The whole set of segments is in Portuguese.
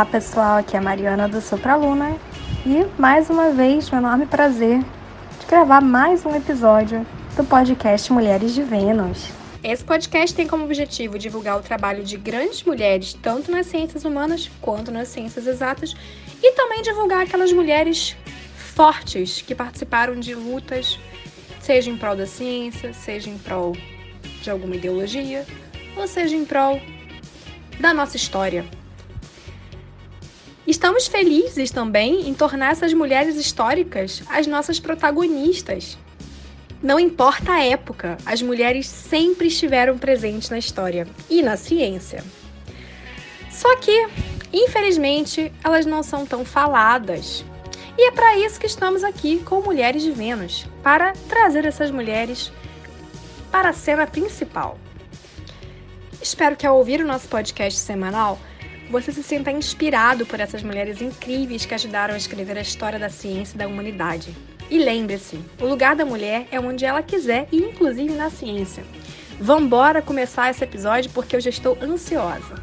Olá pessoal, aqui é a Mariana do Supraluna e mais uma vez um enorme prazer de gravar mais um episódio do podcast Mulheres de Vênus. Esse podcast tem como objetivo divulgar o trabalho de grandes mulheres, tanto nas ciências humanas quanto nas ciências exatas, e também divulgar aquelas mulheres fortes que participaram de lutas, seja em prol da ciência, seja em prol de alguma ideologia, ou seja em prol da nossa história. Estamos felizes também em tornar essas mulheres históricas as nossas protagonistas. Não importa a época, as mulheres sempre estiveram presentes na história e na ciência. Só que, infelizmente, elas não são tão faladas. E é para isso que estamos aqui com Mulheres de Vênus para trazer essas mulheres para a cena principal. Espero que ao ouvir o nosso podcast semanal você se sinta inspirado por essas mulheres incríveis que ajudaram a escrever a história da ciência e da humanidade. E lembre-se, o lugar da mulher é onde ela quiser e inclusive na ciência. Vambora começar esse episódio porque eu já estou ansiosa.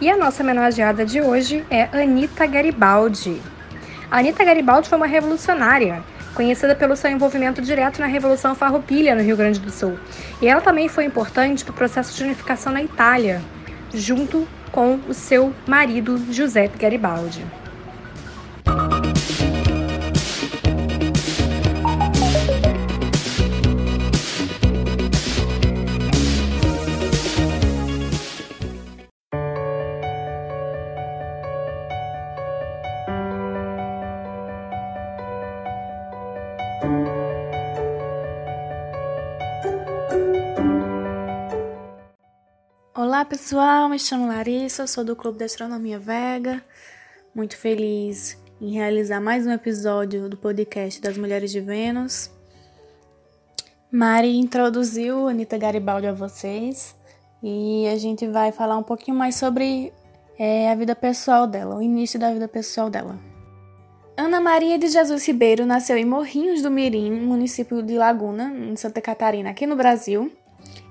E a nossa homenageada de hoje é Anita Garibaldi. Anita Garibaldi foi uma revolucionária, conhecida pelo seu envolvimento direto na Revolução Farroupilha no Rio Grande do Sul. E ela também foi importante para o processo de unificação na Itália, junto com o seu marido Giuseppe Garibaldi. Pessoal, me chamo Larissa, sou do Clube de Astronomia Vega. Muito feliz em realizar mais um episódio do podcast das Mulheres de Vênus. Mari introduziu Anitta Garibaldi a vocês e a gente vai falar um pouquinho mais sobre é, a vida pessoal dela, o início da vida pessoal dela. Ana Maria de Jesus Ribeiro nasceu em Morrinhos do Mirim, município de Laguna, em Santa Catarina, aqui no Brasil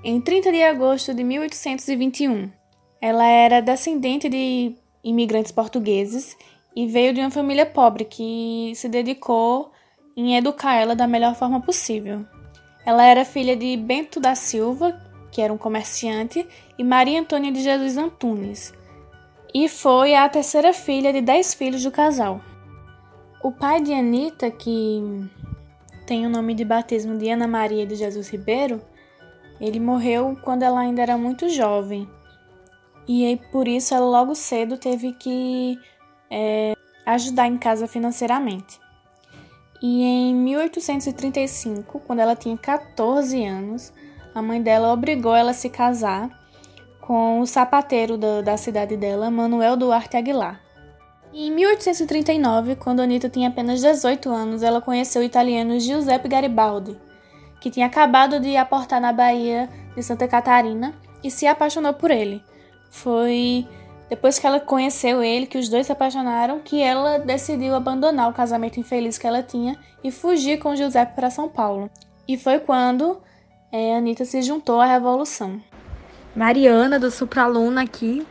em 30 de agosto de 1821. Ela era descendente de imigrantes portugueses e veio de uma família pobre que se dedicou em educar ela da melhor forma possível. Ela era filha de Bento da Silva, que era um comerciante, e Maria Antônia de Jesus Antunes, e foi a terceira filha de dez filhos do casal. O pai de Anita, que tem o nome de batismo de Ana Maria de Jesus Ribeiro, ele morreu quando ela ainda era muito jovem. E por isso ela logo cedo teve que é, ajudar em casa financeiramente. E em 1835, quando ela tinha 14 anos, a mãe dela obrigou ela a se casar com o sapateiro da, da cidade dela, Manuel Duarte Aguilar. E em 1839, quando Anita tinha apenas 18 anos, ela conheceu o italiano Giuseppe Garibaldi, que tinha acabado de aportar na Bahia de Santa Catarina e se apaixonou por ele. Foi depois que ela conheceu ele, que os dois se apaixonaram, que ela decidiu abandonar o casamento infeliz que ela tinha e fugir com Giuseppe para São Paulo. E foi quando é, Anitta se juntou à Revolução. Mariana do Supraluna aqui.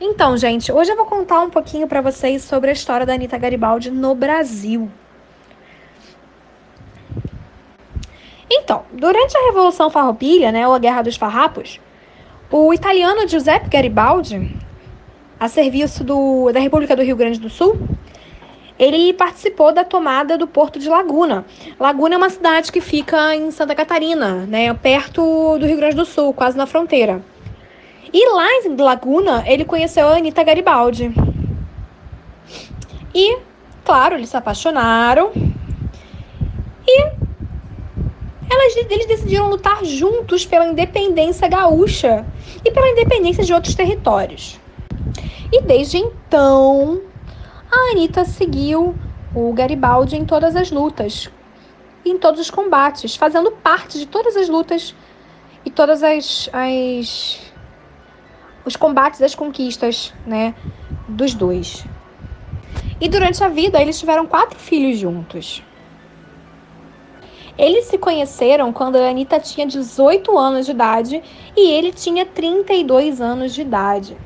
Então, gente, hoje eu vou contar um pouquinho para vocês sobre a história da Anitta Garibaldi no Brasil. Então, durante a Revolução Farroupilha, né, ou a Guerra dos Farrapos, o italiano Giuseppe Garibaldi, a serviço do, da República do Rio Grande do Sul, ele participou da tomada do porto de Laguna. Laguna é uma cidade que fica em Santa Catarina, né, perto do Rio Grande do Sul, quase na fronteira. E lá em Laguna, ele conheceu a Anitta Garibaldi. E, claro, eles se apaixonaram. E elas, eles decidiram lutar juntos pela independência gaúcha e pela independência de outros territórios. E desde então, a Anitta seguiu o Garibaldi em todas as lutas, em todos os combates, fazendo parte de todas as lutas e todas as, as os combates, as conquistas, né, dos dois. E durante a vida eles tiveram quatro filhos juntos. Eles se conheceram quando a Anitta tinha 18 anos de idade e ele tinha 32 anos de idade.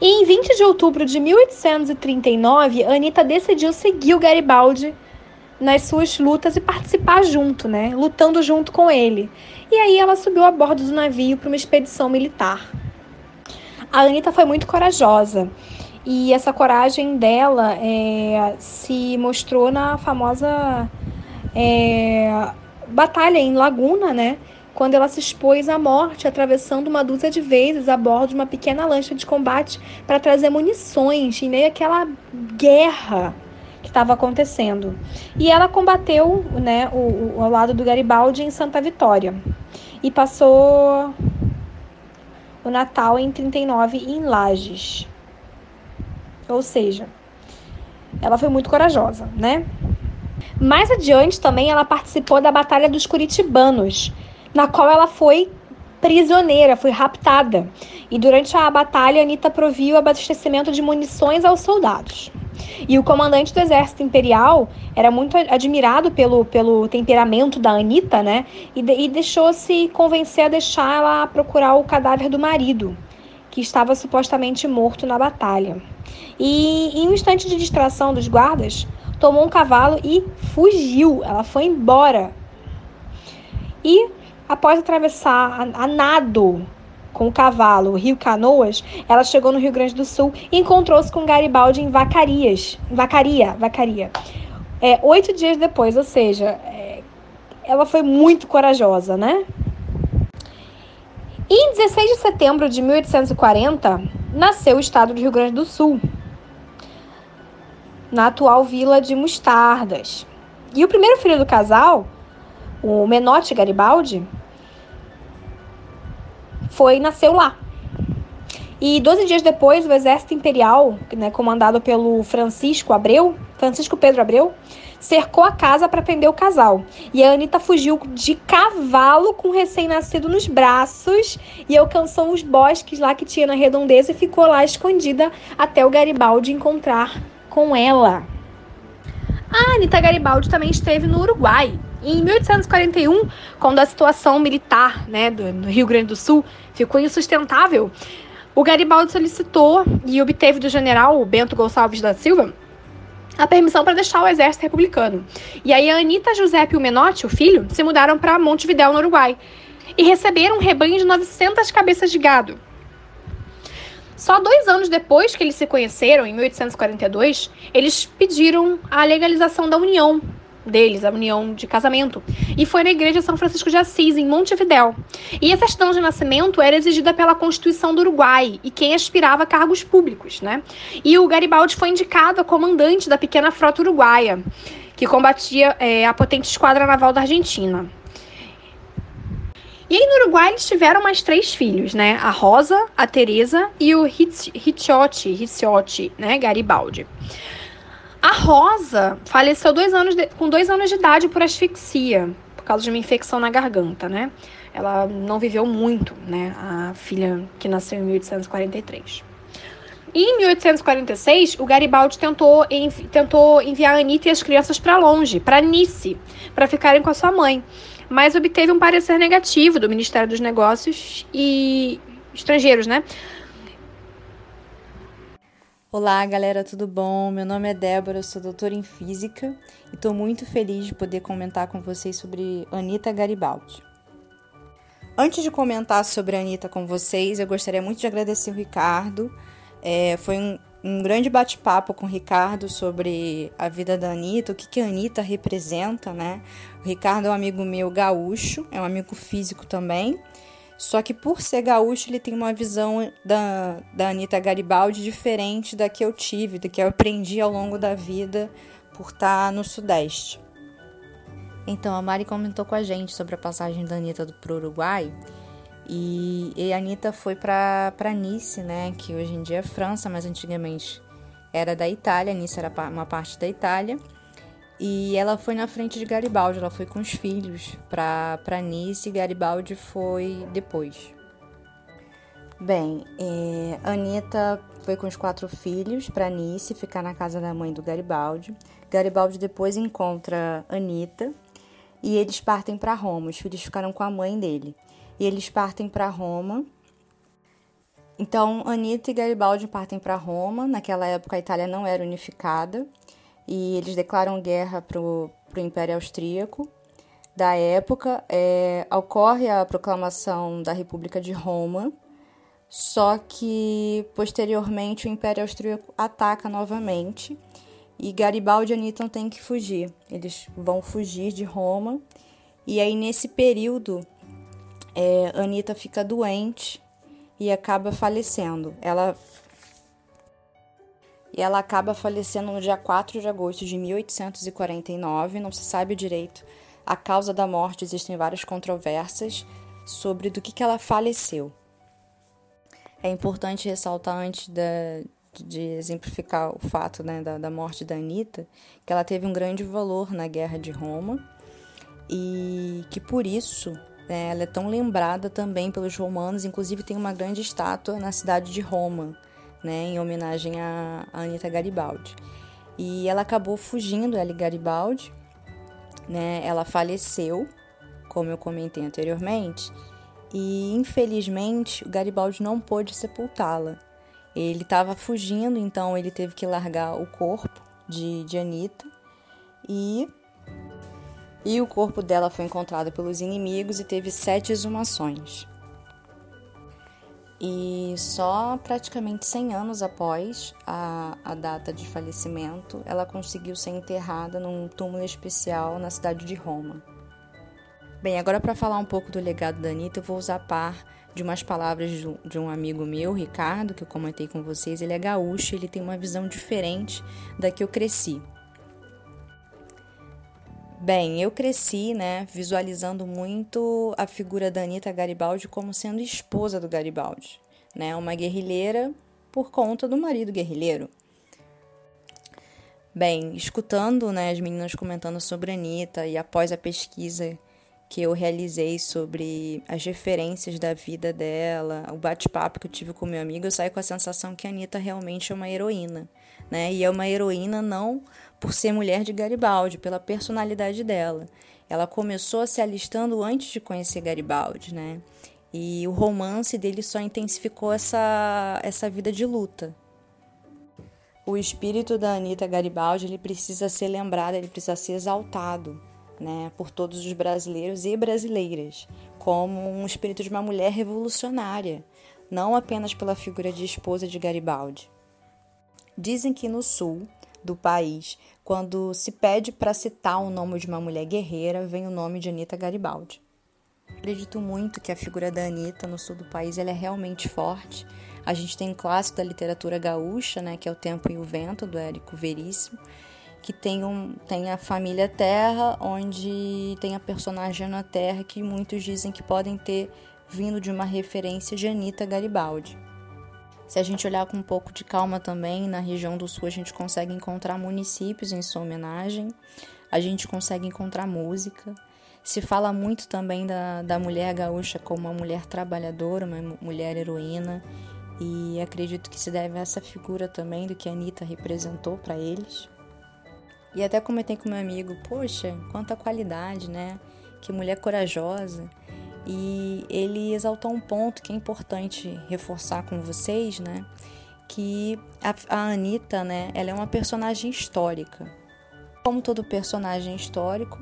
E em 20 de outubro de 1839, Anitta decidiu seguir o Garibaldi nas suas lutas e participar junto, né? Lutando junto com ele. E aí ela subiu a bordo do navio para uma expedição militar. A Anitta foi muito corajosa. E essa coragem dela é, se mostrou na famosa é, batalha em Laguna, né? Quando ela se expôs à morte atravessando uma dúzia de vezes a bordo de uma pequena lancha de combate para trazer munições em meio àquela guerra que estava acontecendo. E ela combateu né, o, o, ao lado do Garibaldi em Santa Vitória. E passou o Natal em 39 em Lages. Ou seja, ela foi muito corajosa, né? Mais adiante também ela participou da Batalha dos Curitibanos, na qual ela foi prisioneira, foi raptada. E durante a batalha, Anitta proviu abastecimento de munições aos soldados. E o comandante do exército imperial era muito admirado pelo, pelo temperamento da Anitta, né? E, de, e deixou-se convencer a deixar ela procurar o cadáver do marido, que estava supostamente morto na batalha. E em um instante de distração dos guardas, tomou um cavalo e fugiu. Ela foi embora. E após atravessar a, a nado com o cavalo o rio Canoas, ela chegou no Rio Grande do Sul e encontrou-se com Garibaldi em Vacarias, Vacaria, Vacaria. É, oito dias depois, ou seja, é, ela foi muito corajosa, né? Em 16 de setembro de 1840, nasceu o estado do Rio Grande do Sul, na atual vila de Mostardas. E o primeiro filho do casal, o Menotti Garibaldi, foi nasceu lá. E 12 dias depois, o exército imperial, né, comandado pelo Francisco Abreu, Francisco Pedro Abreu, cercou a casa para prender o casal. E a Anitta fugiu de cavalo com o recém-nascido nos braços e alcançou os bosques lá que tinha na redondeza e ficou lá escondida até o Garibaldi encontrar com ela. A Anitta Garibaldi também esteve no Uruguai. Em 1841, quando a situação militar né, do, do Rio Grande do Sul ficou insustentável, o Garibaldi solicitou e obteve do general Bento Gonçalves da Silva a permissão para deixar o exército republicano. E aí a Anitta, Giuseppe e o Menotti, o filho, se mudaram para Montevidéu, no Uruguai, e receberam um rebanho de 900 cabeças de gado. Só dois anos depois que eles se conheceram, em 1842, eles pediram a legalização da união deles, a união de casamento. E foi na igreja São Francisco de Assis, em Montevidéu. E a certidão de nascimento era exigida pela Constituição do Uruguai e quem aspirava a cargos públicos, né? E o Garibaldi foi indicado a comandante da pequena frota uruguaia, que combatia é, a potente esquadra naval da Argentina. E aí no Uruguai eles tiveram mais três filhos, né? A Rosa, a Teresa e o Ricciotti, Ricciotti, né? Garibaldi. A Rosa faleceu dois anos de, com dois anos de idade por asfixia, por causa de uma infecção na garganta, né? Ela não viveu muito, né? A filha que nasceu em 1843. E em 1846, o Garibaldi tentou, envi tentou enviar a Anitta e as crianças para longe, para Nice, para ficarem com a sua mãe mas obteve um parecer negativo do Ministério dos Negócios e Estrangeiros, né? Olá, galera, tudo bom? Meu nome é Débora, eu sou doutora em Física e estou muito feliz de poder comentar com vocês sobre Anita Garibaldi. Antes de comentar sobre a Anitta com vocês, eu gostaria muito de agradecer o Ricardo. É, foi um, um grande bate-papo com o Ricardo sobre a vida da Anitta, o que, que a Anitta representa, né? O Ricardo é um amigo meu gaúcho, é um amigo físico também. Só que por ser gaúcho, ele tem uma visão da, da Anitta Garibaldi diferente da que eu tive, da que eu aprendi ao longo da vida por estar no Sudeste. Então, a Mari comentou com a gente sobre a passagem da Anitta para o Uruguai e, e a Anitta foi para Nice, né? Que hoje em dia é França, mas antigamente era da Itália. Nice era uma parte da Itália. E ela foi na frente de Garibaldi, ela foi com os filhos para Nice e Garibaldi foi depois. Bem, é, Anitta foi com os quatro filhos para Nice, ficar na casa da mãe do Garibaldi. Garibaldi depois encontra Anitta e eles partem para Roma. Os filhos ficaram com a mãe dele e eles partem para Roma. Então, Anitta e Garibaldi partem para Roma. Naquela época, a Itália não era unificada e eles declaram guerra para o Império Austríaco. Da época, é, ocorre a proclamação da República de Roma, só que posteriormente o Império Austríaco ataca novamente e Garibaldi e Anitta têm que fugir. Eles vão fugir de Roma e aí nesse período é, Anitta fica doente e acaba falecendo. Ela e ela acaba falecendo no dia 4 de agosto de 1849. Não se sabe direito a causa da morte, existem várias controvérsias sobre do que, que ela faleceu. É importante ressaltar antes de, de exemplificar o fato né, da, da morte da Anitta, que ela teve um grande valor na Guerra de Roma e que por isso né, ela é tão lembrada também pelos romanos, inclusive tem uma grande estátua na cidade de Roma, né, em homenagem a, Anita Garibaldi. E ela acabou fugindo, ela Garibaldi, né, ela faleceu, como eu comentei anteriormente, e infelizmente o Garibaldi não pôde sepultá-la. Ele estava fugindo, então ele teve que largar o corpo de, de Anitta e e o corpo dela foi encontrado pelos inimigos e teve sete exumações. E só praticamente 100 anos após a, a data de falecimento, ela conseguiu ser enterrada num túmulo especial na cidade de Roma. Bem, agora para falar um pouco do legado da Anitta, eu vou usar par de umas palavras de um amigo meu, Ricardo, que eu comentei com vocês. Ele é gaúcho, ele tem uma visão diferente da que eu cresci. Bem, eu cresci, né, visualizando muito a figura da Anitta Garibaldi como sendo esposa do Garibaldi, né, uma guerrilheira por conta do marido guerrilheiro. Bem, escutando, né, as meninas comentando sobre a Anitta e após a pesquisa que eu realizei sobre as referências da vida dela, o bate-papo que eu tive com meu amigo, eu saí com a sensação que a Anitta realmente é uma heroína, né, e é uma heroína não por ser mulher de Garibaldi, pela personalidade dela. Ela começou se alistando antes de conhecer Garibaldi, né? E o romance dele só intensificou essa, essa vida de luta. O espírito da Anitta Garibaldi ele precisa ser lembrado, ele precisa ser exaltado né, por todos os brasileiros e brasileiras, como um espírito de uma mulher revolucionária, não apenas pela figura de esposa de Garibaldi. Dizem que no Sul do país, quando se pede para citar o nome de uma mulher guerreira, vem o nome de Anita Garibaldi. Acredito muito que a figura da Anitta no sul do país ela é realmente forte. A gente tem um clássico da literatura gaúcha, né, que é O Tempo e o Vento, do Érico Veríssimo, que tem, um, tem a família Terra, onde tem a personagem Ana Terra, que muitos dizem que podem ter vindo de uma referência de Anita Garibaldi. Se a gente olhar com um pouco de calma também, na região do sul a gente consegue encontrar municípios em sua homenagem, a gente consegue encontrar música. Se fala muito também da, da mulher gaúcha como uma mulher trabalhadora, uma mulher heroína, e acredito que se deve a essa figura também do que a Anitta representou para eles. E até comentei com meu amigo, poxa, quanta qualidade, né? Que mulher corajosa e ele exaltou um ponto que é importante reforçar com vocês, né? Que a, a Anitta, né, ela é uma personagem histórica. Como todo personagem histórico,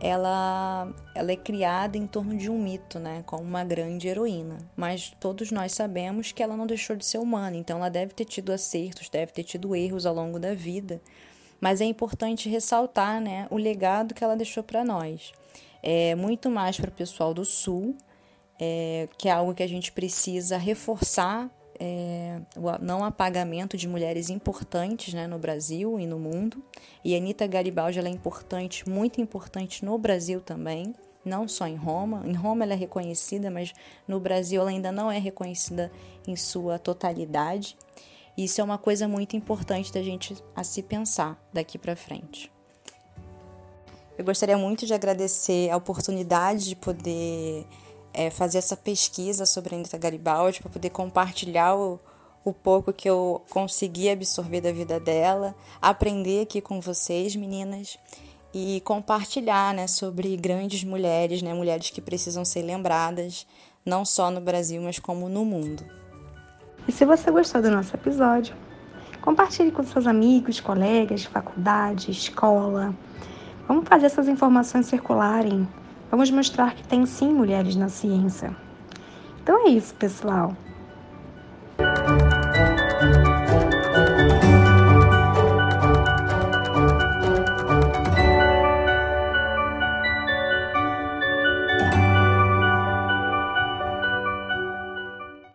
ela, ela é criada em torno de um mito, né, como uma grande heroína. Mas todos nós sabemos que ela não deixou de ser humana, então ela deve ter tido acertos, deve ter tido erros ao longo da vida. Mas é importante ressaltar, né, o legado que ela deixou para nós é, muito mais para o pessoal do Sul, é, que é algo que a gente precisa reforçar é, o não apagamento de mulheres importantes né, no Brasil e no mundo. E a Anitta Garibaldi ela é importante, muito importante no Brasil também, não só em Roma. Em Roma ela é reconhecida, mas no Brasil ela ainda não é reconhecida em sua totalidade. Isso é uma coisa muito importante da gente a se pensar daqui para frente. Eu gostaria muito de agradecer a oportunidade de poder é, fazer essa pesquisa sobre a Anitta Garibaldi, para poder compartilhar o, o pouco que eu consegui absorver da vida dela, aprender aqui com vocês, meninas, e compartilhar né, sobre grandes mulheres, né, mulheres que precisam ser lembradas, não só no Brasil, mas como no mundo. E se você gostou do nosso episódio, compartilhe com seus amigos, colegas de faculdade, escola. Vamos fazer essas informações circularem. Vamos mostrar que tem sim mulheres na ciência. Então é isso, pessoal.